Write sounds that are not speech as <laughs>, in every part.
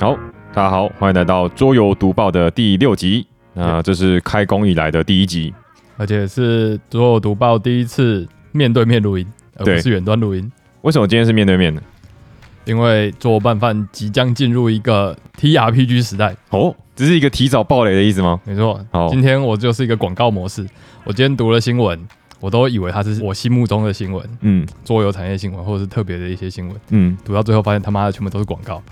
好，大家好，欢迎来到桌游读报的第六集。那这是开工以来的第一集，而且是桌游读报第一次面对面录音，而对不是远端录音。为什么今天是面对面呢？因为桌游拌饭即将进入一个 TRPG 时代，哦，这是一个提早爆雷的意思吗？没错好。今天我就是一个广告模式。我今天读了新闻，我都以为它是我心目中的新闻，嗯桌游产业新闻，或者是特别的一些新闻。嗯，读到最后发现他妈的全部都是广告，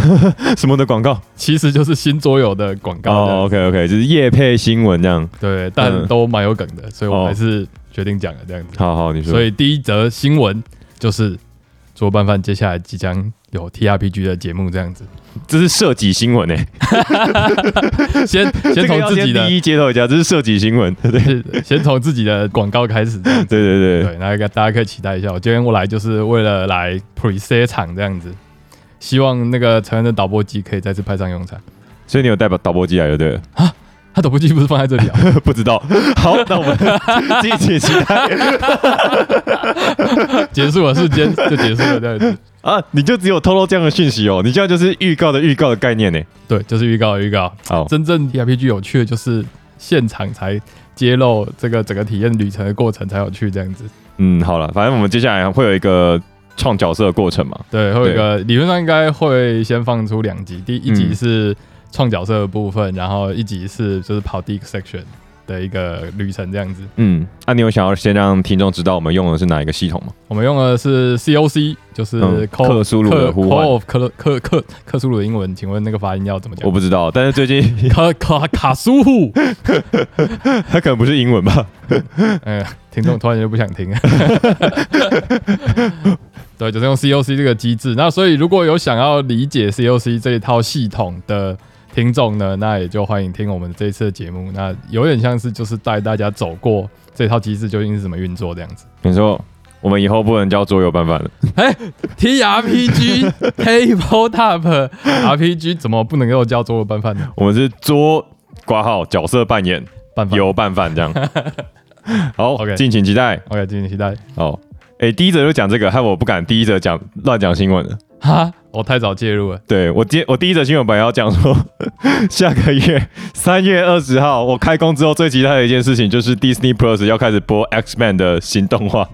<laughs> 什么的广告？其实就是新桌游的广告。哦，OK OK，就是业配新闻这样。对，但嗯都蛮有梗的，所以我哦还是决定讲了这样子。好好，你说。所以第一则新闻就是桌拌饭接下来即将有 TRPG 的节目这样子。这是涉及新闻诶，<laughs> 先这先 <laughs> 先从自己的第一接头一下，这是涉及新闻。<laughs> 对对先从自己的广告开始这样子。对对，对，那个大家可以期待一下。我今天我来就是为了来 pre-say 场这样子，希望那个成人的导播机可以再次派上用场。所以你有带把导播机来就对了。他导播机不是放在这里啊？<laughs> 不知道。好，那我们 <laughs> 敬请期待 <laughs> 结束了瞬间就结束了这样子。啊！你就只有透露这样的讯息哦，你这样就是预告的预告的概念呢。对，就是预告的预告。好，真正 TRPG 有趣的就是现场才揭露这个整个体验旅程的过程才有趣这样子。嗯，好了，反正我们接下来会有一个创角色的过程嘛。对，会有一个理论上应该会先放出两集，第一集嗯是创角色的部分，然后一集是就是跑第一个 section 的一个旅程这样子。嗯，那、你有想要先让听众知道我们用的是哪一个系统吗？我们用的是 COC，就是克苏鲁的呼唤克克克克苏鲁的英文，请问那个发音要怎么讲我？不知道，但是最近 <laughs> 卡卡卡苏虎，<laughs> 它可能不是英文吧？<laughs> 嗯，听众突然就不想听。对，就是用 COC 这个机制。那所以如果有想要理解 COC 这一套系统的听众呢，那也就欢迎听我们这一次的节目。那有点像是就是带大家走过这套机制究竟是怎么运作这样子。你说我们以后不能叫桌游拌饭了，TRPG Tabletop RPG 怎么不能够叫桌游拌饭呢？<laughs> 我们是桌挂号角色扮演拌饭。油拌饭这样。<laughs> 好 OK 敬请期待。OK，敬请期待。好，哎、第一则就讲这个，害我不敢第一则讲乱讲新闻了。哈，我太早介入了。对我第我第一则新闻本来要讲说，下个月三月二十号我开工之后最期待的一件事情就是 Disney Plus 要开始播 X Man 的新动画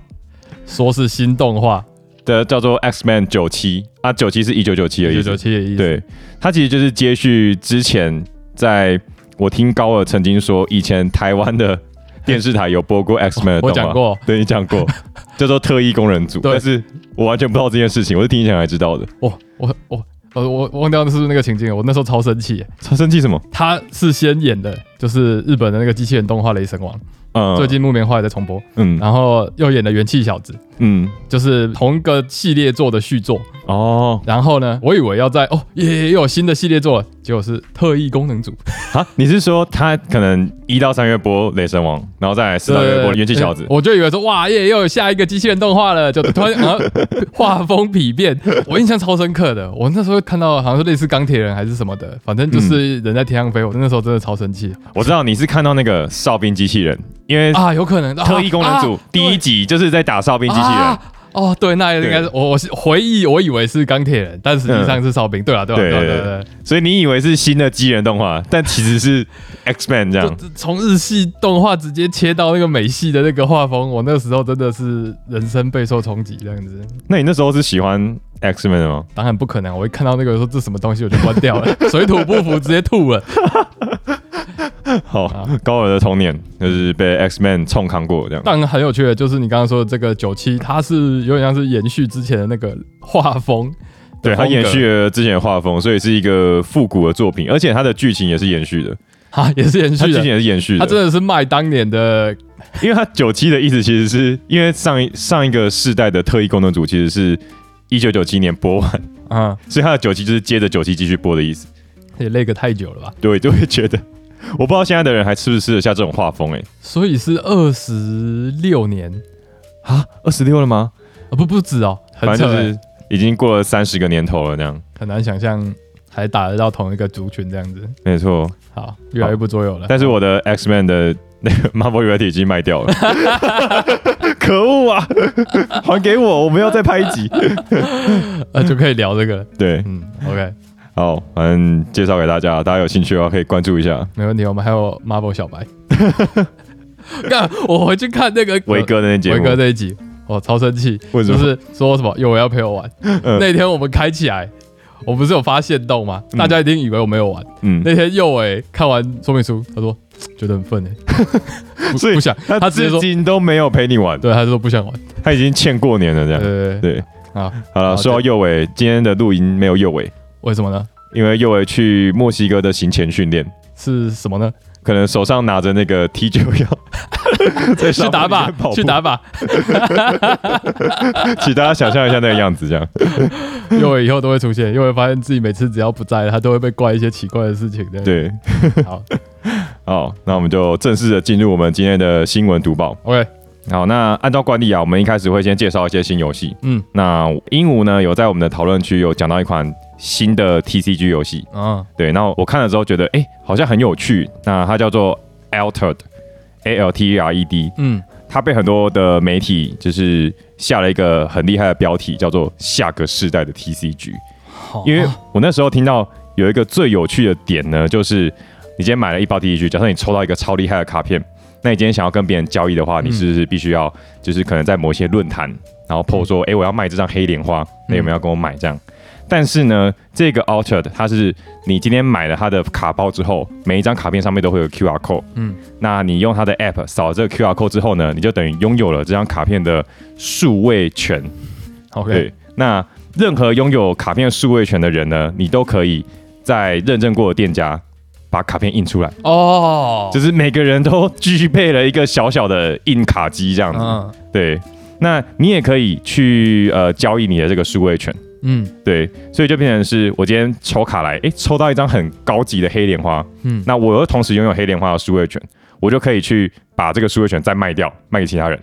说是新动画，的，叫做 X Man 九七啊，九七是一九九七的意思九九。七的意思。对，它其实就是接续之前在我听高尔曾经说，以前台湾的电视台有播过 X Man 的动画，我讲过，对你讲过，<laughs> 叫做特异工人组，对。但是我完全不知道这件事情，我是听你讲才知道的。我我我我我我忘掉是不是那个情境了？我那时候超生气。超，生气什么？他是先演的，就是日本的那个机器人动画《雷神王》，嗯，最近木棉花也在重播，嗯。然后又演了元气小子，嗯就是同一个系列做的续作。哦然后呢，我以为要在哦也又有新的系列做了，结果是特异功能组，啊，你是说他可能一到三月播雷神王，然后再来四到月播元气小子？我就以为说哇耶又有下一个机器人动画了，就突然啊 <laughs> 画风丕变，我印象超深刻的。我那时候看到好像是类似钢铁人还是什么的，反正就是人在天上飞，我那时候真的超生气我知道你是看到那个哨兵机器人，因为啊，有可能特异功能组啊第一集就是在打哨兵机器人啊。哦，对，那应该是我我是回忆，我以为是钢铁人，但实际上是哨兵。对啊，对啊，对对啊对对啊。所以你以为是新的机人动画，但其实是 X Man 这样。就从日系动画直接切到那个美系的那个画风，我那时候真的是人生备受冲击，这样子。那你那时候是喜欢 X Man 的吗？当然不可能，我一看到那个说这什么东西，我就关掉了，<laughs> 水土不服，直接吐了。好啊，高尔的童年就是被 X Men 冲扛过这样。但很有趣的就是你刚刚说的这个九七，它是有点像是延续之前的那个画风，对，它延续了之前的画风，所以是一个复古的作品，而且它的剧情也是延续的，<laughs> 啊，也是延续的。它剧情也是延续的。它真的是卖当年的因为它九七的意思其实是因为上一上一个世代的特异功能组其实是一九九七年播完，啊，所以他的九七就是接着九七继续播的意思。也累个太久了吧？对，就会觉得 <laughs> 我不知道现在的人还吃不吃得下这种画风哎、所以是二十六年啊，二十六了吗？啊，不不止哦，反正就是已经过了三十个年头了，这样很难想象还打得到同一个族群这样子。没错。好，越来越不桌游了。但是我的 X Man 的那个 Marvel Unity 已经卖掉了，<laughs> 可恶啊！<laughs> 还给我，我们要再拍一集。呃 <laughs> 就可以聊这个了。对，嗯，OK，好，反正介绍给大家，大家有兴趣的话可以关注一下没问题。我们还有 Marvel 小白，<laughs> 干，我回去看那个维哥的那节维目，哥那一集，我超生气，为什么就是说什么有我要陪我玩。嗯那天我们开起来，我不是有发现动吗？大家一定以为我没有玩。嗯，那天右伟看完说明书，他说觉得很愤哎，<laughs> 不所以不想，他直接说，今都没有陪你玩，对，他就说不想玩。他已经欠过年了这样。对对对，对，好，好了，说到右伟，今天的录音没有右伟，为什么呢？因为右尾去墨西哥的行前训练，是什么呢？可能手上拿着那个 T 九幺，在去打靶，去打靶。靶，请大家想象一下那个样子，这样。<laughs> 右伟以后都会出现，右伟发现自己每次只要不在，他都会被怪一些奇怪的事情的。，对，好 <laughs> 好，那我们就正式的进入我们今天的新闻读报。，OK，好，那按照惯例啊，我们一开始会先介绍一些新游戏。嗯那鹦鹉呢有在我们的讨论区有讲到一款新的 TCG 游戏，啊，对，那我看了之后觉得，哎、好像很有趣。那它叫做 Altered，A L T E R E D，嗯，它被很多的媒体就是下了一个很厉害的标题，叫做下个世代的 TCG。好因为我那时候听到有一个最有趣的点呢，就是你今天买了一包 TCG，假设你抽到一个超厉害的卡片，那你今天想要跟别人交易的话，嗯。你是不是必须要就是可能在某些论坛，然后 PO 说，哎、我要卖这张黑莲花，那有没有要跟我买？这样？但是呢，这个 Altered 它是你今天买了它的卡包之后，每一张卡片上面都会有 QR code，嗯。那你用它的 App 扫这个 QR code 之后呢，你就等于拥有了这张卡片的数位权。，OK，对，那任何拥有卡片数位权的人呢，你都可以在认证过的店家把卡片印出来，哦，就是每个人都具备了一个小小的印卡机这样子。嗯对，那你也可以去呃交易你的这个数位权。嗯对，所以就变成是我今天抽卡来，诶，抽到一张很高级的黑莲花，嗯，那我又同时拥有黑莲花的数位权，我就可以去把这个数位权再卖掉，卖给其他人。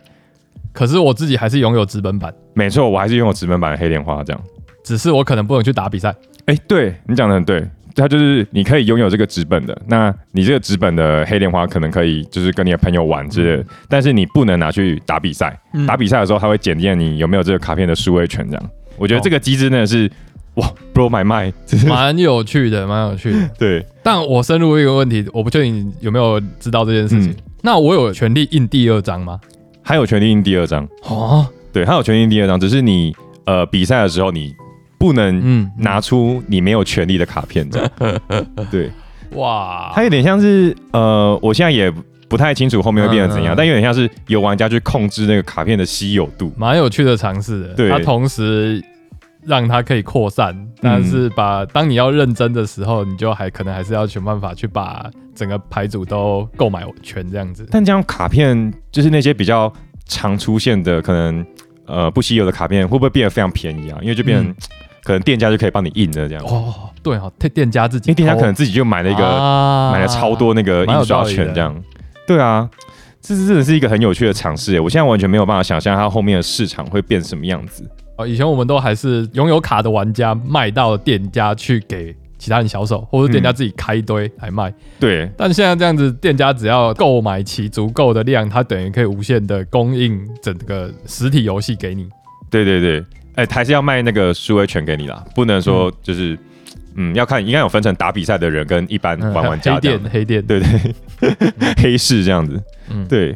可是我自己还是拥有纸本版，没错，我还是拥有纸本版的黑莲花这样。只是我可能不能去打比赛。哎、对你讲的很对，它就是你可以拥有这个纸本的，那你这个纸本的黑莲花可能可以就是跟你的朋友玩之类的，但是你不能拿去打比赛。嗯打比赛的时候，他会检验你有没有这个卡片的数位权这样。我觉得哦这个机制真的是哇，blow my mind，蛮有趣的，蛮有趣的。对，但我深入一个问题，我不确定你有没有知道这件事情。嗯那我有权利印第二张吗？还有权利印第二张，哦，对，还有权利印第二张，只是你呃比赛的时候你不能嗯，拿出你没有权利的卡片这样。<laughs> 对，哇，它有点像是呃，我现在也不太清楚后面会变成怎样，嗯嗯嗯但有点像是有玩家去控制那个卡片的稀有度。蛮有趣的尝试的。对它同时让它可以扩散，但是把当你要认真的时候，你就还可能还是要想办法去把整个牌组都购买全这样子。但这样卡片就是那些比较常出现的，可能呃不稀有的卡片，会不会变得非常便宜啊？因为就变可能店家就可以帮你印的这样，哦，对哦，店店家自己因为店家可能自己就买了一个、啊买了超多那个印刷权这样。对啊，这是真的是一个很有趣的尝试耶。我现在完全没有办法想象它后面的市场会变什么样子。哦，以前我们都还是拥有卡的玩家卖到店家去给其他人销售，或者店家自己开一堆来卖。对，但现在这样子，店家只要购买齐足够的量，它等于可以无限的供应整个实体游戏给你。对对对，哎、还是要卖那个数位权给你啦，不能说就是，嗯要看应该有分成打比赛的人跟一般嗯玩玩家黑店，黑店，对对，<laughs> 黑市这样子，嗯，对，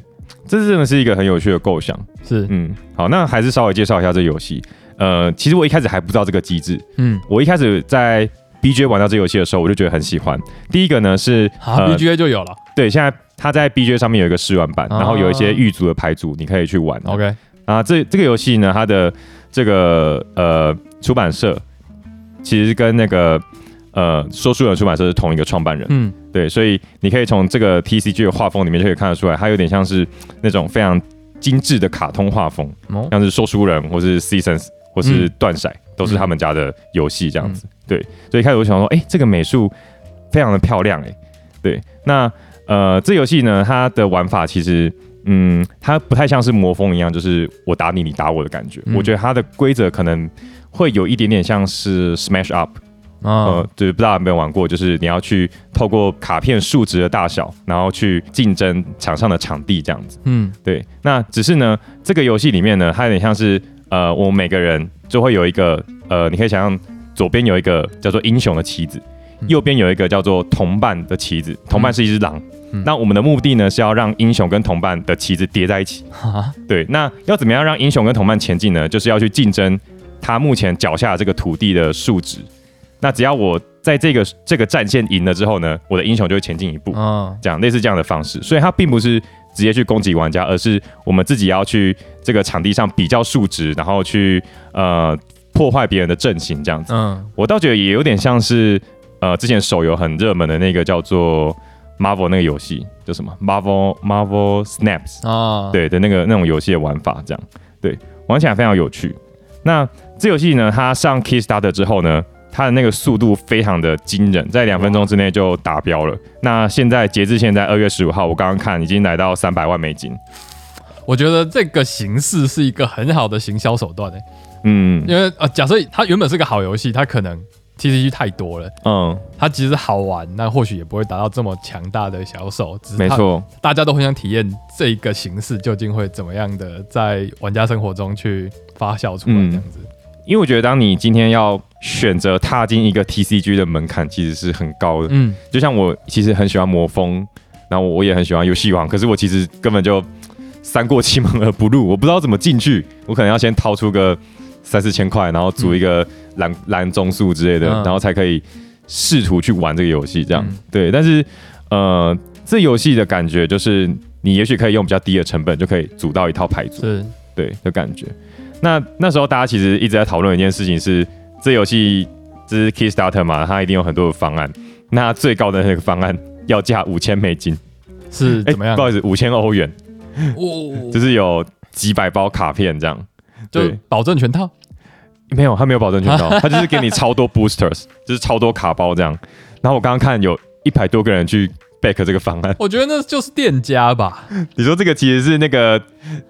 这真的是一个很有趣的构想。是，嗯，好，那还是稍微介绍一下这个游戏。呃，其实我一开始还不知道这个机制，嗯，我一开始在 BJ 玩到这个游戏的时候，我就觉得很喜欢。第一个呢是好，BGA 就有了。对，现在它在 BJ 上面有一个试玩版，哦然后有一些预组的牌组，你可以去玩。OK，啊，这这个游戏呢，它的这个呃出版社其实跟那个呃说书人出版社是同一个创办人，嗯，对，所以你可以从这个 TCG 的画风里面就可以看得出来，它有点像是那种非常精致的卡通画风，哦，像是说书人或是 Seasons 或是嗯。断骰，都是他们家的游戏这样子。对，所以一开始我想说，哎、这个美术非常的漂亮、哎，对，那呃，这游戏呢，它的玩法其实。嗯，它不太像是魔风一样，就是我打你，你打我的感觉。嗯我觉得它的规则可能会有一点点像是 Smash Up，呃啊，，就是不知道有没有玩过，就是你要去透过卡片数值的大小，然后去竞争场上的场地这样子。嗯，对，那只是呢，这个游戏里面呢，它有点像是呃，我们每个人就会有一个呃，你可以想象左边有一个叫做英雄的棋子，嗯右边有一个叫做同伴的棋子，同伴是一只狼。嗯那我们的目的呢是要让英雄跟同伴的旗子叠在一起。哈，对，那要怎么样让英雄跟同伴前进呢？就是要去竞争他目前脚下这个土地的数值。那只要我在这个这个战线赢了之后呢，我的英雄就会前进一步。嗯这样类似这样的方式，所以它并不是直接去攻击玩家，而是我们自己要去这个场地上比较数值，然后去呃破坏别人的阵型这样子。嗯我倒觉得也有点像是呃之前手游很热门的那个叫做 Marvel 那个游戏，叫什么 Marvel Marvel Snaps，啊，，对的那个那种游戏的玩法，这样对玩起来非常有趣。那这游戏呢，它上 Kickstarter 之后呢，它的那个速度非常的惊人，在两分钟之内就达标了。那现在截至现在二月十五号，我刚刚看已经来到三百万美金。我觉得这个形式是一个很好的行销手段诶，嗯因为呃，假设它原本是个好游戏，它可能 TCG 太多了，嗯，它其实好玩，那或许也不会达到这么强大的销售。只是，没错，大家都很想体验这一个形式究竟会怎么样的在玩家生活中去发酵出来，嗯这样子。因为我觉得当你今天要选择踏进一个 TCG 的门槛，其实是很高的。嗯，就像我其实很喜欢魔风，然后我也很喜欢游戏王，可是我其实根本就三过七门而不入，我不知道怎么进去，我可能要先掏出个三四千块，然后组一个蓝、蓝棕树之类的，嗯然后才可以试图去玩这个游戏。这样、嗯对，但是呃，这游戏的感觉就是你也许可以用比较低的成本就可以组到一套牌组，是，对的感觉。那那时候大家其实一直在讨论一件事情是，这游戏这是 Kickstarter 嘛，它一定有很多的方案。那最高的那个方案要价五千美金，哎是怎么样不？好意思，五千欧元，哦，就是有几百包卡片这样。就对保证全套。没有，他没有保证全套，<laughs> 他就是给你超多 boosters，就是超多卡包这样。然后我刚刚看有一百多个人去 back 这个方案，我觉得那就是店家吧，<laughs> 你说这个其实是那个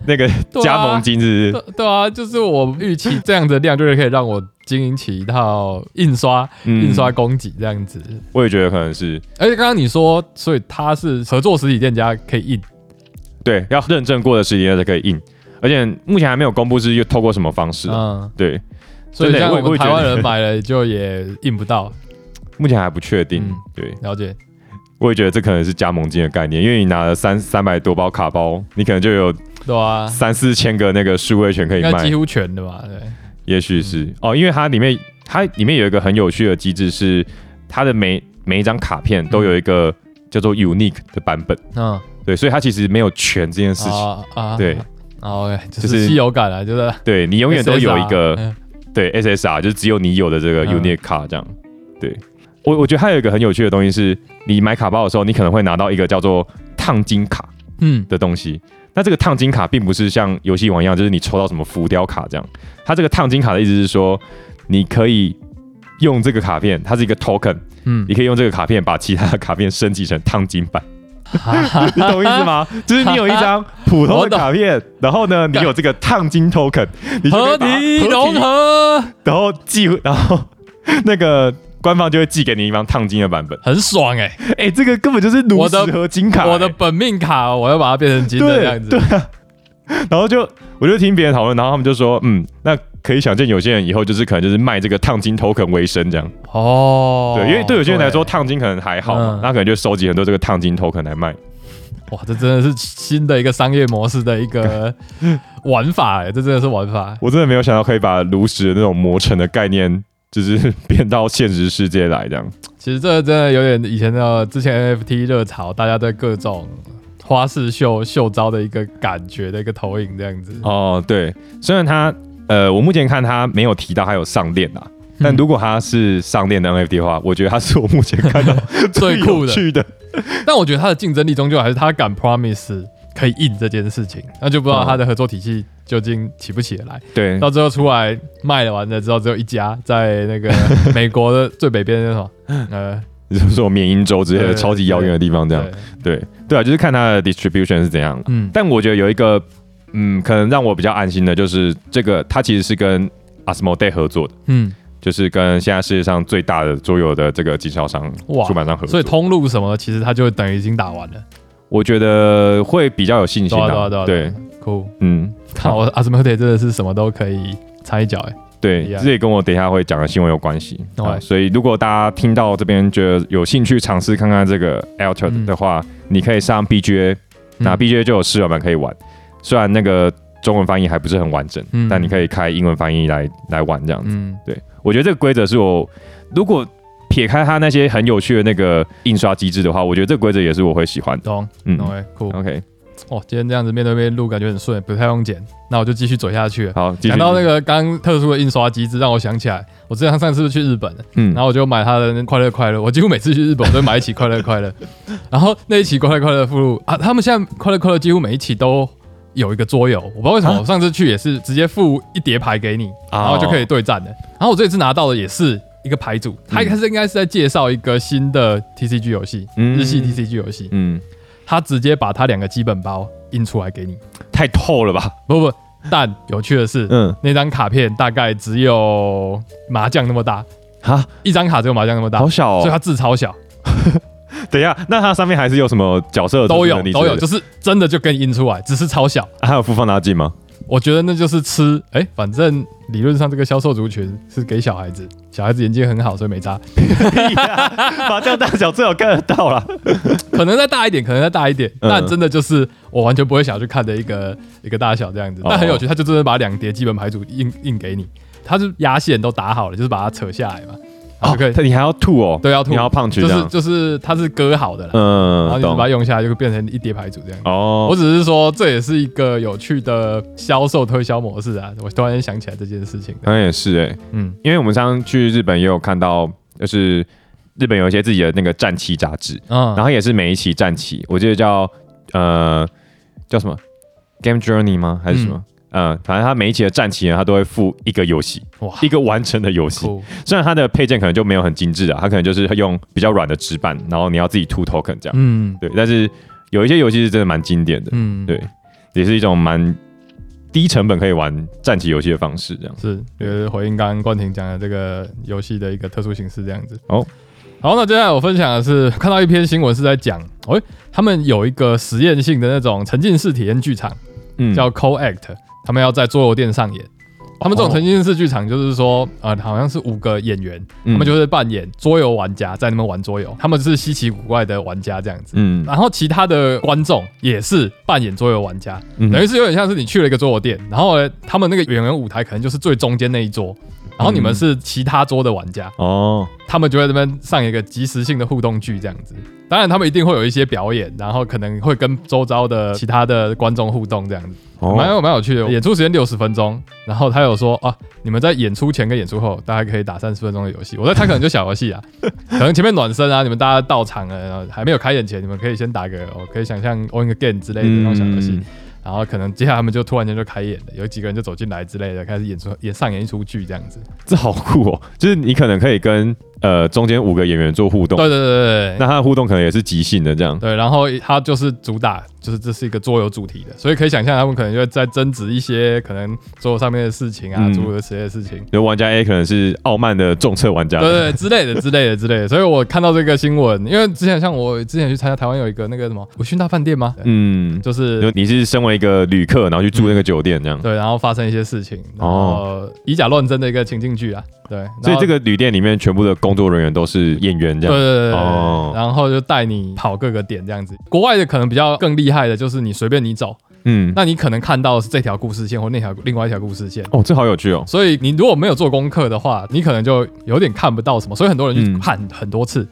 那个加盟金是不是？对对啊，就是我预期这样的量，就是可以让我经营起一套印刷、嗯印刷供给这样子。我也觉得可能是而且刚刚你说，所以他是合作实体店家可以印，对，要认证过的实体店才可以印，而且目前还没有公布是又透过什么方式啊。嗯，对，所以台湾人买了就也印不到。<laughs> 目前还不确定。嗯对，了解，我也觉得这可能是加盟金的概念，因为你拿了三三百多包卡包，你可能就有对啊，三四千个那个数位权可以卖。几，乎全的吧，对，也许是、哦，因为它里面它里面有一个很有趣的机制是，它的每每一张卡片都有一个叫做 unique 的版本，嗯，对，所以它其实没有全这件事情，啊啊，对。啊，OK，就就是是稀有感啊，就是对你永远都有一个对 SSR，就是只有你有的这个嗯 unique 卡这样，对我我觉得还有一个很有趣的东西是，你买卡包的时候，你可能会拿到一个叫做烫金卡。嗯的东西。那这个烫金卡并不是像游戏王一样，就是你抽到什么浮雕卡这样。它这个烫金卡的意思是说，你可以用这个卡片，它是一个 token，嗯你，可以用这个卡片把其他的卡片升级成烫金版，哈 <laughs> 你懂意思吗？就是你有一张普通的卡片，然后呢，你有这个烫金 token，<laughs> 你就可合以把它体融合然后寄，然后那个。官方就会寄给你一张烫金的版本，很爽哎！哎、这个根本就是炉石我的合金卡、哎我的本命卡，我要把它变成金的这样子对。啊，<laughs> 然后就我就听别人讨论，然后他们就说，嗯，那可以想见有些人以后就是可能就是卖这个烫金 token 为生这样，哦，对，因为对有些人来说对烫金可能还好嘛嗯，那可能就收集很多这个烫金 token 来卖。哇，这真的是新的一个商业模式的一个 <laughs> 玩法哎，这真的是玩法。我真的没有想到可以把炉石的那种磨成的概念，就是变到现实世界来这样。其实这真的有点以前的之前 NFT 热潮，大家对各种花式秀秀招的一个感觉的一个投影这样子。哦，对，虽然他呃，我目前看他没有提到它有上链啊。但如果他是上链的 NFT 的话，我觉得他是我目前看到 <laughs> 最酷的的。但我觉得他的竞争力终究还是他敢 promise 可以印这件事情，那就不知道他的合作体系究竟起不起得来。对，到最后出来卖了完了之后，只有一家在那个美国的 <laughs> 最北边那什么，呃，你说说缅因州之类的超级遥远的地方这样。对，对对啊，就是看它的 distribution 是怎样。嗯，但我觉得有一个，嗯，可能让我比较安心的，就是这个它其实是跟 Asmodee 合作的，嗯，就是跟现在世界上最大的桌游的这个经销商哇出版商合作。所以通路什么的，其实它就等于已经打完了。我觉得会比较有信心对啊，对酷。嗯，看我阿斯莫德真的是什么都可以插一脚哎。对这也跟我等一下会讲的新闻有关系。对啊所以如果大家听到这边觉得有兴趣尝试看看这个 Alter 嗯的话，你可以上 BGA，那嗯 BGA 就有试玩版可以玩。虽然那个中文翻译还不是很完整，嗯但你可以开英文翻译来来玩这样子。嗯对我觉得这个规则是我如果撇开它那些很有趣的那个印刷机制的话，我觉得这个规则也是我会喜欢的。懂嗯懂哎，酷。，OK，哦，今天这样子面对面录，感觉很顺，不太用剪。那我就继续走下去了。好，讲到那，个刚刚特殊的印刷机制，让我想起来，我之前上次去日本，嗯。然后我就买他的那快乐快乐，我几乎每次去日本我都买一期快乐快乐，<laughs> 然后那一期快乐快乐附录啊，他们现在快乐快乐几乎每一期都有一个桌游，我不知道为什么，啊？我上次去也是直接附一叠牌给你，哦然后就可以对战的。然后我这次拿到的也是一个牌组，他一开始应该是在介绍一个新的 TCG 游戏，嗯。日系 TCG 游戏，嗯，他直接把他两个基本包印出来给你，太透了吧？不不，但有趣的是，嗯，那张卡片大概只有麻将那么大，哈，一张卡只有麻将那么大，好小哦。所以它字超小，<laughs> 等一下，那它上面还是有什么角色的都有都有，就是真的就跟你印出来，只是超小。啊还有复放大镜吗？我觉得那就是吃，哎、反正理论上这个销售族群是给小孩子，小孩子眼睛很好，所以没差。<laughs> 麻将大小最好看得到啦。<laughs> 可能再大一点，可能再大一点，嗯。但真的就是我完全不会想去看的一个一个大小这样子，但很有趣，他就真的把两叠基本牌组印印给你，他是压线都打好了，就是把它扯下来嘛，然后就可以、你还要吐哦，对要吐你要胖去就是。就是它是割好的啦，然嗯，后你把它用下来，就会变成一叠牌组这样。哦我，只是说，这也是一个有趣的销售推销模式啊！我突然间想起来这件事情。好像也是哎，嗯，因为我们上次去日本也有看到，就是日本有一些自己的那个战旗杂志，嗯然后也是每一期战旗，我记得叫呃叫什么 Game Journey 吗？还是什么？嗯，反正它每一期的战旗呢，它都会附一个游戏，哇，一个完成的游戏。虽然它的配件可能就没有很精致啊，它可能就是用比较软的纸板，然后你要自己吐 token 这样。嗯对，但是有一些游戏是真的蛮经典的，嗯，对，也是一种蛮低成本可以玩战棋游戏的方式，这样。是，就是回应刚刚冠廷讲的这个游戏的一个特殊形式这样子。哦，好，那接下来我分享的是看到一篇新闻是在讲，哎、他们有一个实验性的那种沉浸式体验剧场，嗯叫 Co-Act，他们要在桌游店上演。他们这种哦沉浸式剧场就是说，呃，好像是五个演员，嗯。他们就是扮演桌游玩家，在那边玩桌游，他们是稀奇古怪的玩家这样子。嗯。然后其他的观众也是扮演桌游玩家，嗯。等于是有点像是你去了一个桌游店，然后呢，他们那个演员舞台可能就是最中间那一桌，然后你们是其他桌的玩家，哦，他们就在这边上一个即时性的互动剧这样子。当然，他们一定会有一些表演，然后可能会跟周遭的其他的观众互动这样子，蛮哦，有蛮有趣的。演出时间六十分钟，然后他有说啊，你们在演出前跟演出后，大概可以打三十分钟的游戏。我在他可能就小游戏啊，<laughs> 可能前面暖身啊，你们大家到场了，然后还没有开演前，你们可以先打个，我可以想象 On a game 之类的那种小游戏。嗯然后可能接下来他们就突然间就开演了，有几个人就走进来之类的，开始演出演上演一出剧这样子。这好酷哦！就是你可能可以跟呃中间五个演员做互动，对对对对对。那他的互动可能也是即兴的这样。对，然后他就是主打，就是这是一个桌游主题的，所以可以想象他们可能就会在争执一些可能桌游上面的事情啊，嗯诸如此类的事情。就玩家 A 可能是傲慢的重测玩家，对对对之类的之类的之类的，所以我看到这个新闻，因为之前像我之前去参加台湾有一个那个什么维讯大饭店吗？嗯，就是就你是身为一个旅客，然后去住那个酒店这样，对，然后发生一些事情，然后以假乱真的一个情境剧啊，对，所以这个旅店里面全部的工作人员都是演员这样。对对对对，哦然后就带你跑各个点这样子。国外的可能比较更厉害的就是你随便你走，嗯，那你可能看到是这条故事线或那条另外一条故事线。哦，这好有趣哦。所以你如果没有做功课的话，你可能就有点看不到什么，所以很多人去嗯看很多次，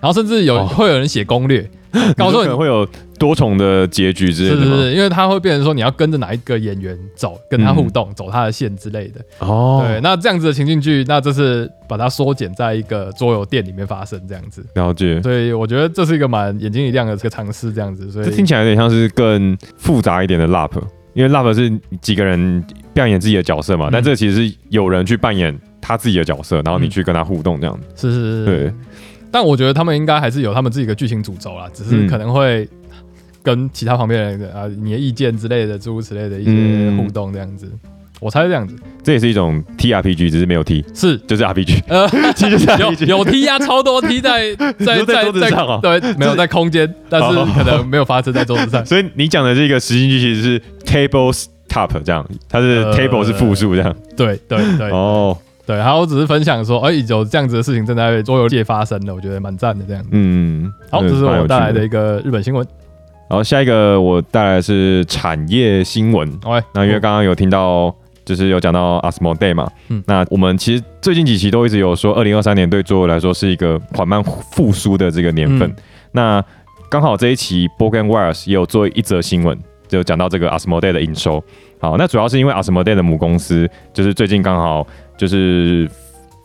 然后甚至有、哦会有人写攻略，<laughs> 告你说诉你可能会有多重的结局之类的吗？是是是，因为他会变成说你要跟着哪一个演员走，跟他互动，走他的线之类的。哦，对，那这样子的情境剧，那这是把它缩减在一个桌游店里面发生这样子。了解。所以我觉得这是一个蛮眼睛一亮的这个尝试，这样子。所以这听起来有点像是更复杂一点的 LAP，因为 LAP 是几个人扮演自己的角色嘛，嗯但这其实是有人去扮演他自己的角色，然后你嗯去跟他互动这样子。是是是，对，但我觉得他们应该还是有他们自己的剧情主轴啦，只是嗯。可能会跟其他旁边人的啊你的意见之类的诸如此类的一些嗯。互动这样子。我猜是这样子，这也是一种 TRPG，只是没有 T，是。就是 RPG。<laughs> 呃 <laughs> 有有 T 啊，超多 T 在 <laughs> 在在在桌子上哦。对，没有在空间，但是哦。可能没有发生在桌子上。所以你讲的这个实心剧其实是 Tables top 这样，它是呃 table 是复数这样。对对对。哦，对，然后我只是分享说，哎，有这样子的事情正在桌游界发生了，我觉得蛮赞的这样。嗯，好，这是我带来的一个日本新闻。然后下一个我带来的是产业新闻。喂，那因为刚刚有听到，就是有讲到 Asmodee 嘛，嗯那我们其实最近几期都一直有说，二零二三年对桌游来说是一个缓慢复苏的这个年份。嗯那刚好这一期 b o g a n Wires 也有做一则新闻，就讲到这个 Asmodee 的营收。好，那主要是因为 Asmodee 的母公司就是最近刚好就是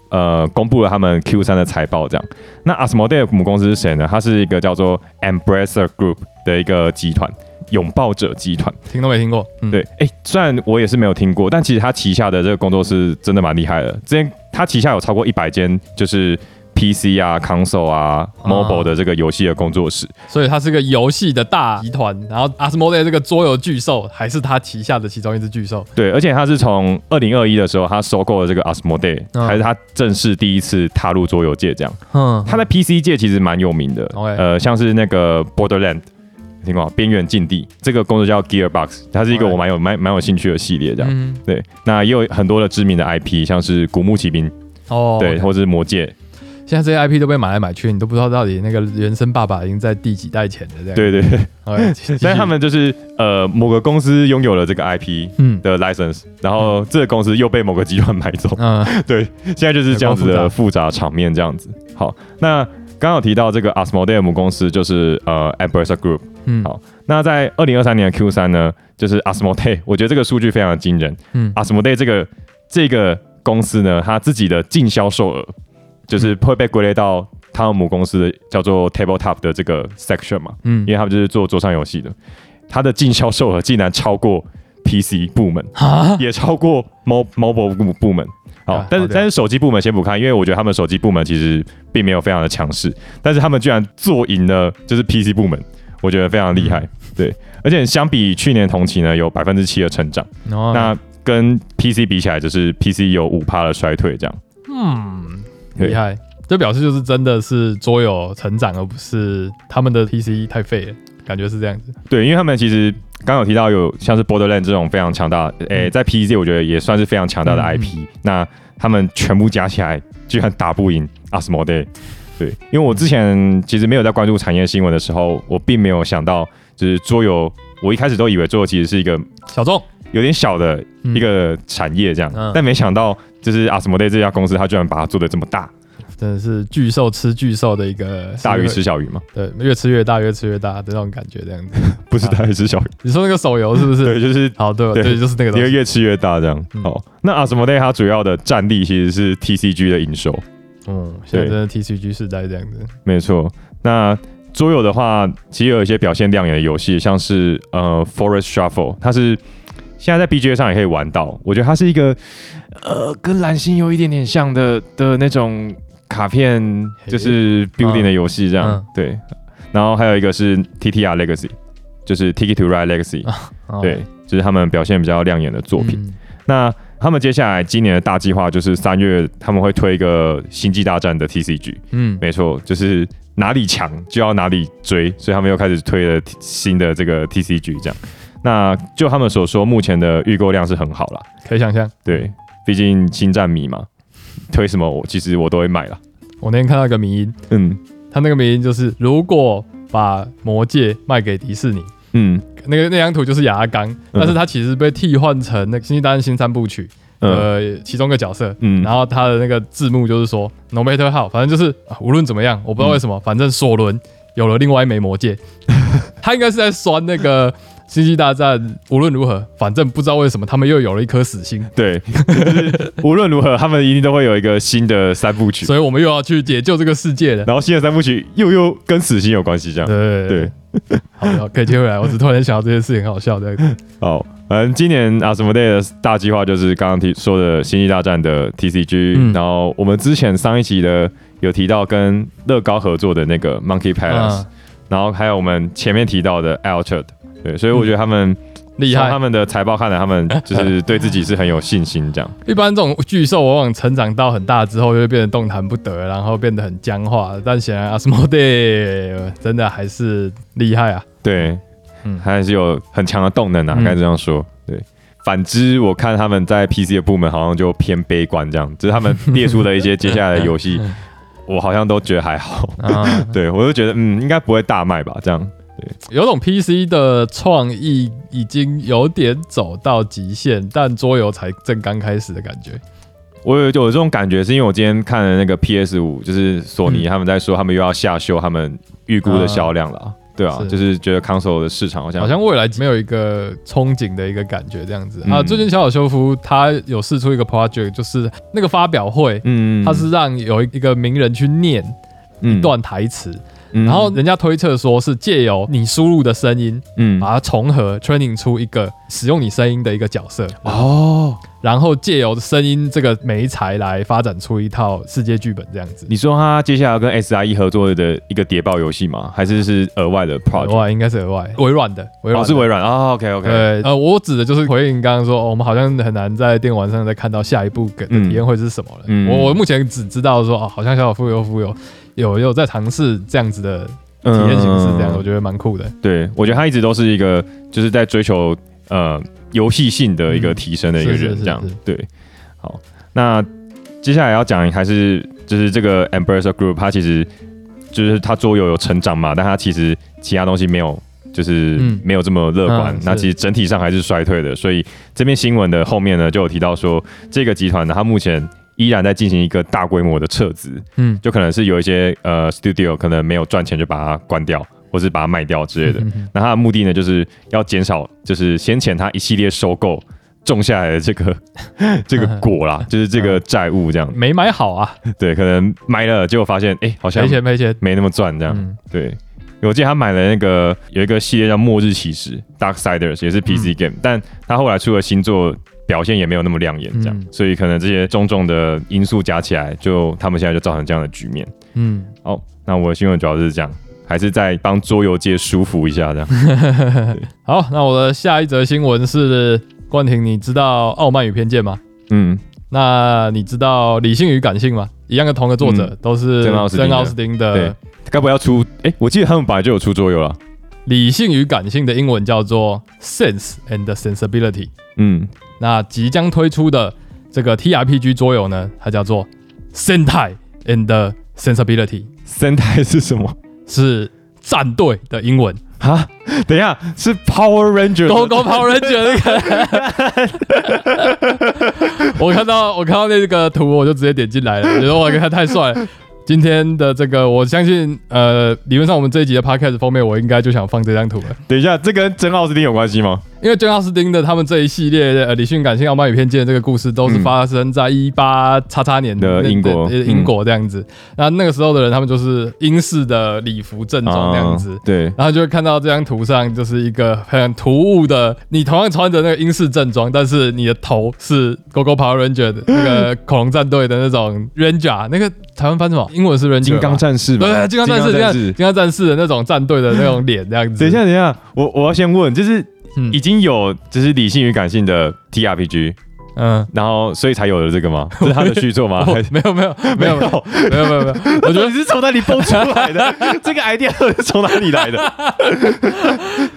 呃公布了他们 Q 三的财报，这样。那 Asmodee 母公司是谁呢？它是一个叫做 Embracer Group 的一个集团，拥抱者集团。听都没听过。嗯，对，哎、虽然我也是没有听过，但其实他旗下的这个工作室真的蛮厉害的。之前他旗下有超过一百间，就是 PC 啊、console 啊、啊 mobile 的这个游戏的工作室。所以它是个游戏的大集团，然后 Asmodee 这个桌游巨兽还是它旗下的其中一只巨兽。对，而且它是从二零二一的时候，它收购了这个 Asmodee，、嗯还是它正式第一次踏入桌游界这样。嗯，它在 PC 界其实蛮有名的呃，像是那个 Borderland。听过边缘禁地这个工作叫 Gearbox，它是一个我蛮有蛮蛮有兴趣的系列，这样、嗯，对。那也有很多的知名的 IP，像是古墓奇兵，哦，对，或者是魔戒，现在这些 IP 都被买来买去，你都不知道到底那个原生爸爸已经在第几代前了这样。对对。<laughs> 对，OK，继续。<laughs> 但是他们就是呃某个公司拥有了这个 IP 嗯。的 license，然后这个公司又被某个集团买走，嗯。<laughs> 对，现在就是这样子的复杂场面这样子。好，那刚刚有提到这个 Asmodee 母公司就是呃 Embracer Group，嗯。好那在二零二三年的 Q 三呢，就是 Asmodee，我觉得这个数据非常的惊人。嗯。Asmodee 这个这个公司呢，它自己的净销售额就是会被归类到他们母公司的叫做 Tabletop 的这个 section 嘛，嗯。因为他们就是做桌上游戏的，它的净销售额竟然超过 PC 部门，啊，也超过 mo mobile 部部门。好但是但是手机部门先不看，因为我觉得他们手机部门其实并没有非常的强势，但是他们居然做赢了就是 PC 部门，我觉得非常厉害。对，而且相比去年同期呢，有百分之七的成长，哦。那跟 PC 比起来，就是 PC 有五趴的衰退这样。嗯。对厉害，这表示就是真的是桌游成长，而不是他们的 PC 太废了，感觉是这样子。对，因为他们其实刚刚有提到有像是 Borderland 这种非常强大，诶、嗯。在 PC 界我觉得也算是非常强大的嗯 IP、那他们全部加起来居然打不赢 Asmodee。对，因为我之前其实没有在关注产业新闻的时候，我并没有想到就是桌游，我一开始都以为桌游其实是一个小众，有点小的嗯一个产业这样，嗯但没想到就是 Asmodee 这家公司，它居然把它做的这么大，真的是巨兽吃巨兽的一个大鱼吃，小鱼嘛，对，越吃越大，越吃越大的那种感觉，这样子。<laughs> 不是大鱼吃小鱼，<laughs> 你说那个手游是不是？对，就是好，对对对，就是那个东西。因为越吃越大这样。嗯好，那 Asmodee 它主要的战力其实是 TCG 的营收，嗯，现在真的 TCG 时代这样子。没错。那桌游的话，其实有一些表现亮眼的游戏，像是呃 Forest Shuffle，它是现在在 BGA 上也可以玩到。我觉得它是一个呃跟蓝星有一点点像的的那种卡片，就是 building 的游戏这样。嗯对，然后还有一个是 TTR Legacy，就是 Ticket to Ride Legacy，、哦对，就是他们表现比较亮眼的作品。嗯那他们接下来今年的大计划就是三月他们会推一个星际大战的 TCG，嗯，没错，就是哪里强就要哪里追，所以他们又开始推了新的这个 TCG 这样。那就他们所说，目前的预购量是很好啦，可以想象。对，毕竟星战迷嘛，推什么我其实我都会买啦。我那天看到一个迷音，嗯。他那个迷音就是，如果把魔戒卖给迪士尼，嗯。那个那张图就是亚阿刚，但是他其实被替换成那个《星际大战》新三部曲嗯。呃其中一个角色。嗯，然后他的那个字幕就是说，No matter how，反正就是、啊无论怎么样，我不知道为什么，反正索伦有了另外一枚魔戒，<laughs> 他应该是在酸那个《星际大战》，无论如何，反正不知道为什么他们又有了一颗死心，对，就是无论如何，他们一定都会有一个新的三部曲，所以我们又要去解救这个世界了。然后新的三部曲又又跟死星有关系，这样。对对，<laughs> 好，好可以接回来。我只突然想到这件事情，很好笑的。<laughs> 好，反正今年啊，什么 day 的大计划就是刚刚提说的《星际大战》的 TCG，、嗯然后我们之前上一集的有提到跟乐高合作的那个 Monkey Palace，、嗯然后还有我们前面提到的 Altered，对，所以我觉得他们、<laughs> 厉害从他！们的财报看来，他们 <laughs> 就是对自己是很有信心这样。一般这种巨兽往往成长到很大之后，就会变得动弹不得，然后变得很僵化。但显然 Asmodee 真的还是厉害啊！对，嗯还是有很强的动能啊，嗯该这样说。对，反之，我看他们在 PC 的部门好像就偏悲观，这样，就是他们列出的一些接下来的游戏，<laughs> 我好像都觉得还好。啊，对我就觉得，嗯，应该不会大卖吧？这样，有种 PC 的创意已经有点走到极限，但桌游才正刚开始的感觉。我有有这种感觉，是因为我今天看了那个 PS 五，就是索尼嗯他们在说他们又要下修他们预估的销量了啊。对啊，是就是觉得 console 的市场好像好像未来没有一个憧憬的一个感觉这样子、啊。嗯最近小小修夫他有试出一个 project，就是那个发表会，嗯，他是让有一个名人去念嗯一段台词，嗯然后人家推测说是借由你输入的声音，嗯。把它重合 training 出一个使用你声音的一个角色，哦，然后借由声音这个媒材来发展出一套世界剧本这样子。你说他接下来要跟 SIE 合作的一个谍报游戏吗？还是是额外的 project？外应该是额外，微软的，微软哦，是微软。哦，OK OK，对，呃，我指的就是回应刚刚说、哦我们好像很难在电玩上再看到下一步的嗯。体验会是什么了。嗯。我我目前只知道说哦，好像小小富有富有有有在尝试这样子的体验形式，这样、嗯我觉得蛮酷的。对，我觉得他一直都是一个就是在追求呃游戏性的一个提升的一个人，这样是对。好，那接下来要讲还是就是这个 Embracer Group，它其实就是它桌游有成长嘛，但它其实其他东西没有。就是嗯没有这么乐观，那其实整体上还是衰退的。所以这篇新闻的后面呢，就有提到说，这个集团呢，它目前依然在进行一个大规模的撤资，嗯就可能是有一些呃 studio 可能没有赚钱就把它关掉，或是把它卖掉之类的。嗯嗯那它的目的呢，就是要减少，就是先前它一系列收购种下来的这个 <laughs> 这个果啦，就是这个债务这样。没买好啊，对，可能买了，结果发现哎、诶好像赔钱赔钱。没那么赚这样。嗯对，我记得他买了那个有一个系列叫《末日骑士》（Darksiders），也是 PC game，、但他后来出了新作。表现也没有那么亮眼，这样，嗯所以可能这些种种的因素加起来，就他们现在就造成这样的局面。嗯，好，那我的新闻主要是这样，还是在帮桌游界舒服一下这样。<laughs> 好，那我的下一则新闻是冠廷，你知道《傲慢与偏见》吗？嗯，那你知道《理性与感性》吗？一样的同个作者，嗯都是珍奥斯汀的该不要出？哎、我记得他们本来就有出桌游了。理性与感性》的英文叫做 Sense and Sensibility。嗯，那即将推出的这个 TRPG 桌游呢，它叫做 Sentai and Sensibility，生态是什么？是战队的英文。哈，等一下，是 Power Ranger 狗狗跑人卷那个，<laughs> 我看到我看到那个图，我就直接点进来了，觉得哇，他太帅了。今天的这个，我相信，呃，理论上我们这一集的 podcast 封面，我应该就想放这张图了，等一下，这跟真奥斯汀有关系吗？因为珍奥斯汀的他们这一系列的呃理性感性、傲慢与偏见的这个故事，都是发生在一八叉叉年的英国英国这样子。那那个时候的人，他们就是英式的礼服正装这样子啊。对，然后就会看到这张图上就是一个很突兀的，你同样穿着那个英式正装，但是你的头是 Go Go Power Ranger 的那个恐龙战队的那种 Ranger，那个台湾翻什么？英文是 Ranger，金刚吧战士吧？对，金刚战士，金刚士金。刚战士的那种战队的那种脸这样子。等一下，等一下，我我要先问，就是嗯已经有就是理性与感性的 TRPG，嗯，然后所以才有了这个吗？这是他的续作吗？<laughs> 我还是没有没有 <laughs> 没有没有没有没有没有，我觉得 <laughs> 你是从哪里蹦出来的？这个 idea 是从哪里来的？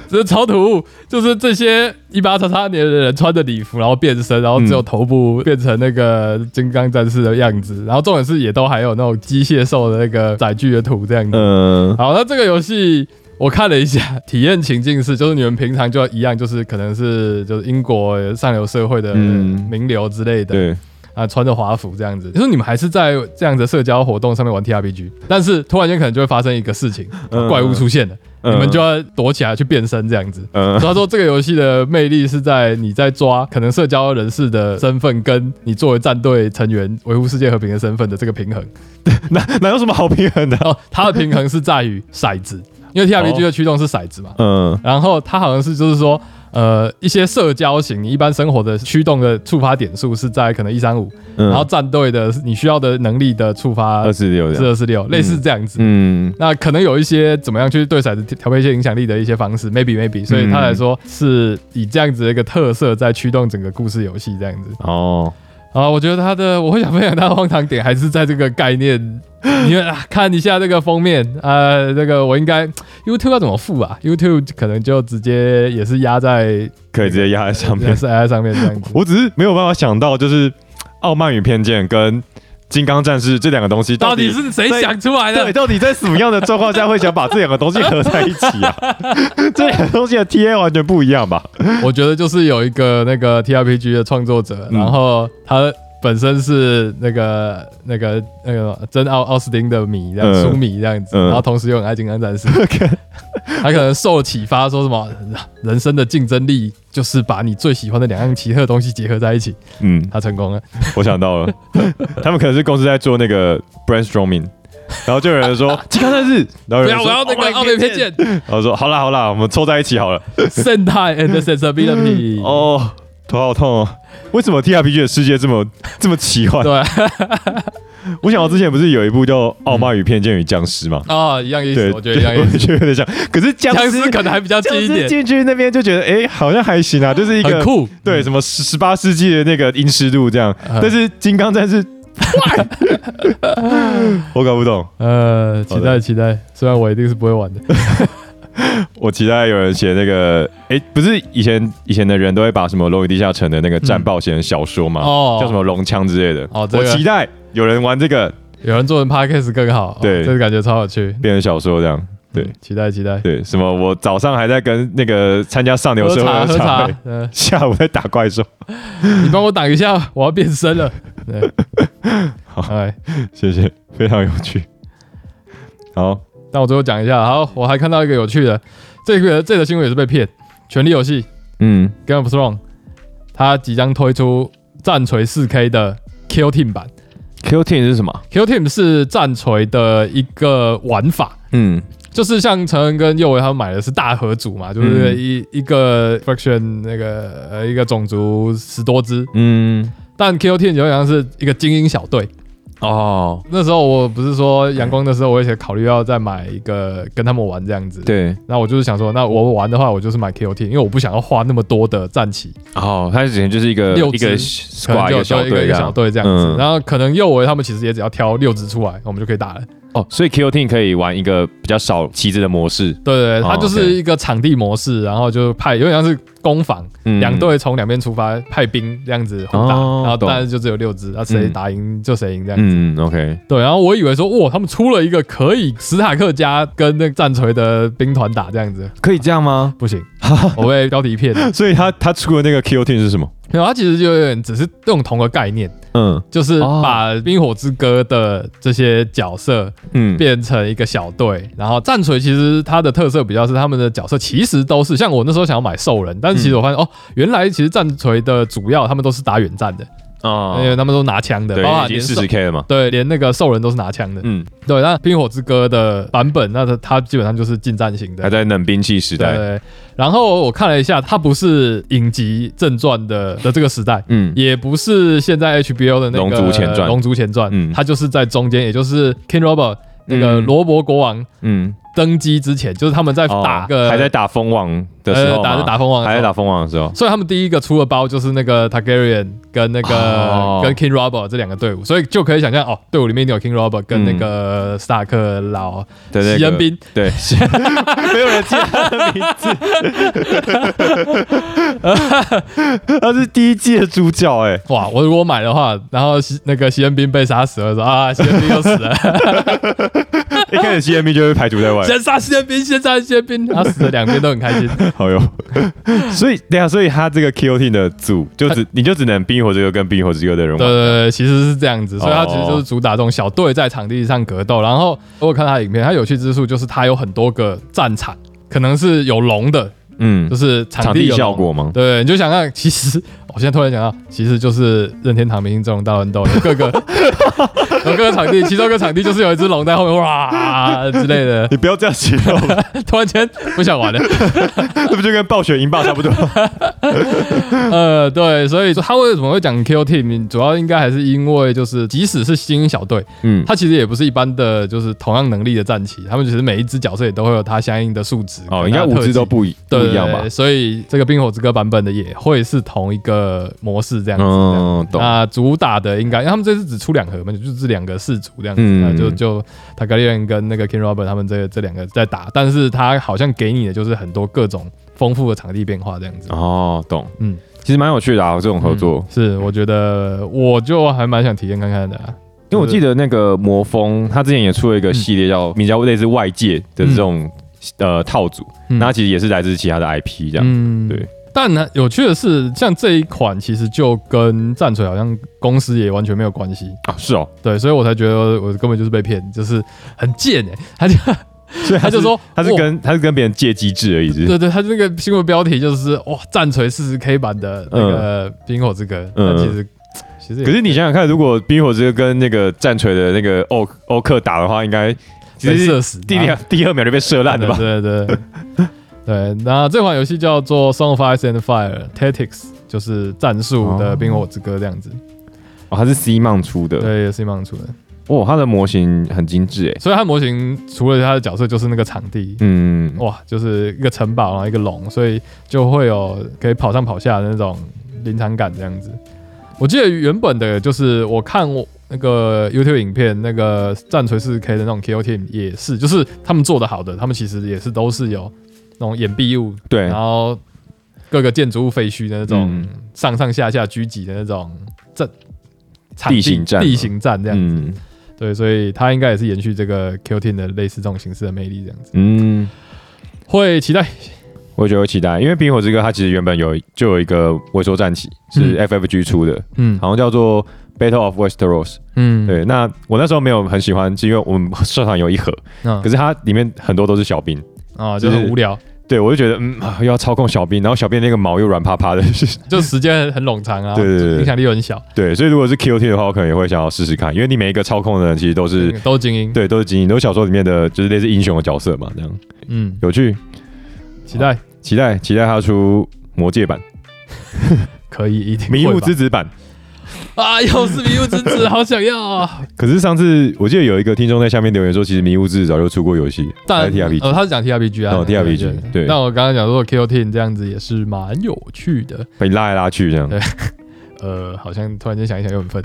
这是超突兀，就是这些一八叉叉年的人穿着礼服，然后变身，然后只有头部变成那个金刚战士的样子，然后重点是也都还有那种机械兽的那个载具的图这样子。嗯好，那这个游戏我看了一下，体验情境是，就是你们平常就一样，就是可能是就是英国上流社会的嗯。名流之类的，对，啊，穿着华服这样子，就是你们还是在这样的社交活动上面玩 TRPG，但是突然间可能就会发生一个事情，嗯。怪物出现了，嗯。你们就要躲起来去变身这样子。嗯。所以他说这个游戏的魅力是在你在抓可能社交人士的身份，跟你作为战队成员维护世界和平的身份的这个平衡。<laughs> 哪哪有什么好平衡的？然后它的平衡是在于骰子，因为 TRPG 的驱动是骰子嘛。嗯。然后它好像是就是说，呃，一些社交型，你一般生活的驱动的触发点数是在可能一三五，嗯，然后战队的你需要的能力的触发二四六是，二四六，类似这样子。嗯。那可能有一些怎么样去对骰子调配一些影响力的一些方式，maybe maybe，所以它来说是以这样子的一个特色在驱动整个故事游戏这样子。哦，啊，我觉得他的我会想分享他的荒唐点还是在这个概念 <laughs> 你们啊看一下这个封面，呃，这个我应该 YouTube 要怎么付啊？YouTube 可能就直接也是压在可以直接压在上面也。是 <laughs> 压在上面这样子。我只是没有办法想到，就是《傲慢与偏见》跟《金刚战士》这两个东西到底底是谁想出来对，的？到底在什么样的状况下会想把这两个东西合在一起啊？<laughs> 这两个东西的 TA 完全不一样吧？我觉得就是有一个那个 TRPG 的创作者，嗯然后他本身是那个那个那个真奥奥斯汀的迷，这样嗯书迷这样子，嗯然后同时又很爱金刚战士，<laughs> 他可能受了启发，说什么人生的竞争力就是把你最喜欢的两样奇特的东西结合在一起，嗯，他成功了。我想到了，他们可能是公司在做那个 brainstorming，然后就有人说金刚战士，然后有，人说我要那个奥美偏，见 <laughs> 然后说好啦好啦，我们凑在一起好了。，Sentai and Sensibility。<laughs> 哦，头好痛哦！为什么 TRPG 的世界这么这么奇幻？对 <laughs> 我想到之前不是有一部叫《傲慢与偏见与僵尸》吗？啊，一样意，思，我觉得一样意我思。觉得有点像。可是僵僵尸尸可能还比较近僵一点，尸进去那边就觉得，哎，好像还行啊，就是一个很酷。对什么十十八世纪的那个阴湿度这样。嗯但是金刚战士，<laughs> 我搞不懂。呃，期待期待，虽然我一定是不会玩的。<laughs> 我期待有人写那个，哎，不是以前以前的人都会把什么《龙与地下城》的那个战报写成小说嘛，哦叫什么龙枪之类的。哦这个我期待有人玩这个有人做成 podcast 更好，哦对这个感觉超有趣。变成小说这样。对嗯，期待期待。对，什么我早上还在跟那个参加上流社会茶喝茶下午在打怪兽。你帮我挡一下，我要变身了。<laughs> 对，好哎，谢谢，非常有趣。好，那我最后讲一下，好，我还看到一个有趣的，这个这个新闻也是被骗，《权力游戏》嗯 Game of Thrones，它即将推出战锤 4K 的 Kill Team 版。，Q Team 是什么？Kill Team 是战锤的一个玩法，嗯。就是像陈恩跟佑维他们买的是大合组嘛，就是嗯。一、一个 faction 那个呃一个种族十多只，嗯，但 Kill Team 有点像是一个精英小队。哦，那时候我不是说阳光的时候，我也考虑要再买一个跟他们玩这样子。，对，那我就是想说，那我玩的话，我就是买 Team，因为我不想要花那么多的战旗，哦，他之前就是一个六一个可能 squad 就一个小就一个小队这样。子。嗯然后可能右维他们其实也只要挑六只出来，我们就可以打了。哦，所以 Q Team 可以玩一个比较少旗子的模式。对对对，它哦就是一个场地模式，然后就派有点像是攻防，嗯两队从两边出发，派兵这样子互打，哦然后但是就只有六只，然后谁嗯打赢就谁赢这样子。嗯，OK，对，然后我以为说，哇，他们出了一个可以史塔克家跟那个战锤的兵团打这样子，可以这样吗？不行，我被标题骗了。<laughs> 所以他他出的那个 Q Team 是什么？没有，它其实就有点只是用同个概念，嗯。就是哦把《冰火之歌》的这些角色嗯，变成一个小队，然后战锤其实它的特色比较是他们的角色其实都是像我那时候想要买兽人，但是其实我发现、哦，原来其实战锤的主要他们都是打远战的，哦因为他们都拿枪的，对，包含连兽已经四十 K 了嘛。对，连那个兽人都是拿枪的。嗯，对，那冰火之歌的版本，那它它基本上就是近战型的还。在冷兵器时代。对对，然后我看了一下，它不是影集正传的的这个时代，嗯也不是现在 HBO 的那个龙族前传龙族前传，嗯它就是在中间，也就是 King Robert 那个嗯罗伯国王嗯，登基之前，就是他们在哦打个、还在打蜂王的时候吗，呃打打蜂王还在打蜂王的时候。所以他们第一个出的包就是那个 Targaryen 跟那个、哦。跟 King Robert 这两个队伍，所以就可以想象哦，队伍里面有 King Robert 跟那个斯塔克老的那个西恩宾，对，<laughs> 没有人记得他的名字。<laughs> 他是第一季的主角哎、哇！我如果买的话，然后西那个西恩宾被杀死了，说啊，西恩宾又死了，<laughs> 一开始 CMB 就会排除在外，先杀 CMB，，先杀西恩宾，然后死了两边都很开心。<laughs> 好哟。<laughs> 所以对啊，所以他这个 Q Team 的组就只你就只能冰与火之歌跟冰与火之歌的人对玩。对对，其实是这样子，所以他其实就是主打这种小队在场地上格斗。然后我有看他影片，他有趣之处就是他有很多个战场，可能是有龙的，嗯就，是场场地效果吗？对，你就想看，其实我现在突然想到，其实就是任天堂明星这种大乱斗，有各个有各个场地，其中一个场地就是有一只龙在后面哇之类的，<laughs> 你不要这样形容，<laughs> 突然间不想玩了。<laughs> 这不就跟暴雪赢霸差不多？呃，对，所以说他为什么会讲 Q Team，主要应该还是因为就是即使是精英小队，嗯，他其实也不是一般的就是同样能力的战旗，他们其实每一只角色也都会有它相应的数值。哦，应该五只都不一不一样吧？所以这个冰火之歌版本的也会是同一个模式这样子。嗯，懂。那主打的应该，因为他们这次只出两盒嘛，就是两个氏族这样子，就就塔格利人跟那个 King Robert 他们这这两个在打，但是他好像给你的就是很多各种丰富的场地变化这样子。哦，懂。嗯，其实蛮有趣的啊，这种合作。嗯是我觉得我就还蛮想体验看看的啊、因为我记得那个魔风，他之前也出了一个系列叫名叫类似外界的这种呃套组，嗯那它其实也是来自其他的 IP 这样。嗯对。但呢，有趣的是，像这一款其实就跟战锤好像公司也完全没有关系，啊，是哦，对，所以我才觉得我根本就是被骗，就是很贱 <laughs> 哎、他就所以他就说他是哇。跟他是跟别人借机制而已，对对，他那个新闻标题就是哇，战锤四十 K 版的那个《冰火之歌》，嗯。那其实其实可是你想想看，如果冰火之歌跟那个战锤的那个欧欧克打的话，应该其实射死，第二第二秒就被射烂了吧？对对对对，那这款游戏叫做《Song of Ice and Fire Tactics》，就是战术的《冰火之歌》这样子。哦，它是 C 梦出的，对，也是 Simon 出的。哦，它的模型很精致哎，所以它模型除了它的角色，就是那个场地，嗯，哇，就是一个城堡，然后一个龙，所以就会有可以跑上跑下的那种临场感这样子。我记得原本的就是我看我那个 YouTube 影片，那个战锤四 K 的那种 KO Team 也是，就是他们做的好的，他们其实也是都是有那种掩蔽物，对。然，后各个建筑物废墟的那种嗯。上上下下狙击的那种阵场地地形战。地形战这样子。嗯。对，所以它应该也是延续这个 Q Team 的类似这种形式的魅力这样子。嗯，会期待，我觉得会期待，因为冰火之歌它其实原本有就有一个微缩战旗是嗯。FFG 出的，嗯。好像叫做 Battle of Westeros。嗯，对，那我那时候没有很喜欢，是因为我们社团有一盒，嗯。可是它里面很多都是小兵，啊，就很无聊，对我就觉得嗯啊又要操控小兵，然后小兵那个毛又软趴趴的，就 <laughs> 时间很冗长啊，对对对对。影响力又很小，对，所以如果是 QT 的话，我可能也会想要试试看，因为你每一个操控的人其实都是嗯都是精英，对都是精英，都是小说里面的就是类似英雄的角色嘛，这样。嗯，有趣，期待。期待期待他出魔界版、<laughs> 可以一定迷雾之子版。<laughs> 啊，又是迷雾之子，<laughs> 好想要啊！可是上次我记得有一个听众在下面留言说，其实迷雾之子早就出过游戏，但还是 TRPG 哦，他是讲 T R P G 啊哦，TRPG 对那我刚刚讲说 Q Team 这样子也是蛮有趣的，被拉来拉去这样。对 <laughs> 呃，好像突然间想一想又很愤，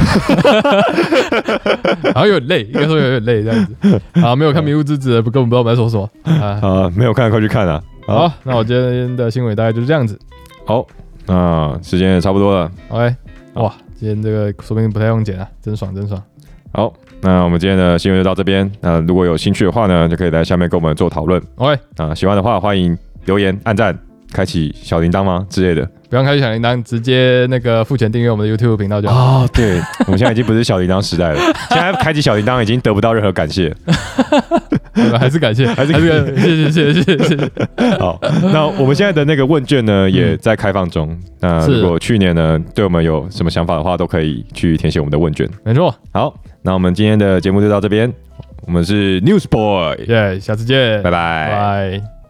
好像有点累，应该说有点累这样子。啊，没有看《迷雾之子》的，不根本不知道我们在说什么啊。啊，没有看快去看啊！好，那我今天的新闻大概就是这样子。好，那时间也差不多了。OK，哇，今天这个说不定不太用剪啊，真爽真爽。好，那我们今天的新闻就到这边。那如果有兴趣的话呢，就可以在下面跟我们做讨论 OK，啊。喜欢的话，欢迎留言、按赞、开启小铃铛吗之类的。不用开启小铃铛，直接那个付钱订阅我们的 YouTube 频道就好。哦，对，我们现在已经不是小铃铛时代了，<laughs> 现在开启小铃铛已经得不到任何感谢。<laughs> 对 <laughs> 还是感谢，还是是感谢谢谢谢谢谢谢。好，那我们现在的那个问卷呢，也在开放中。那如果去年呢，对我们有什么想法的话，都可以去填写我们的问卷。没错，好，那我们今天的节目就到这边，我们是 News Boy，耶，下次见，拜拜。拜。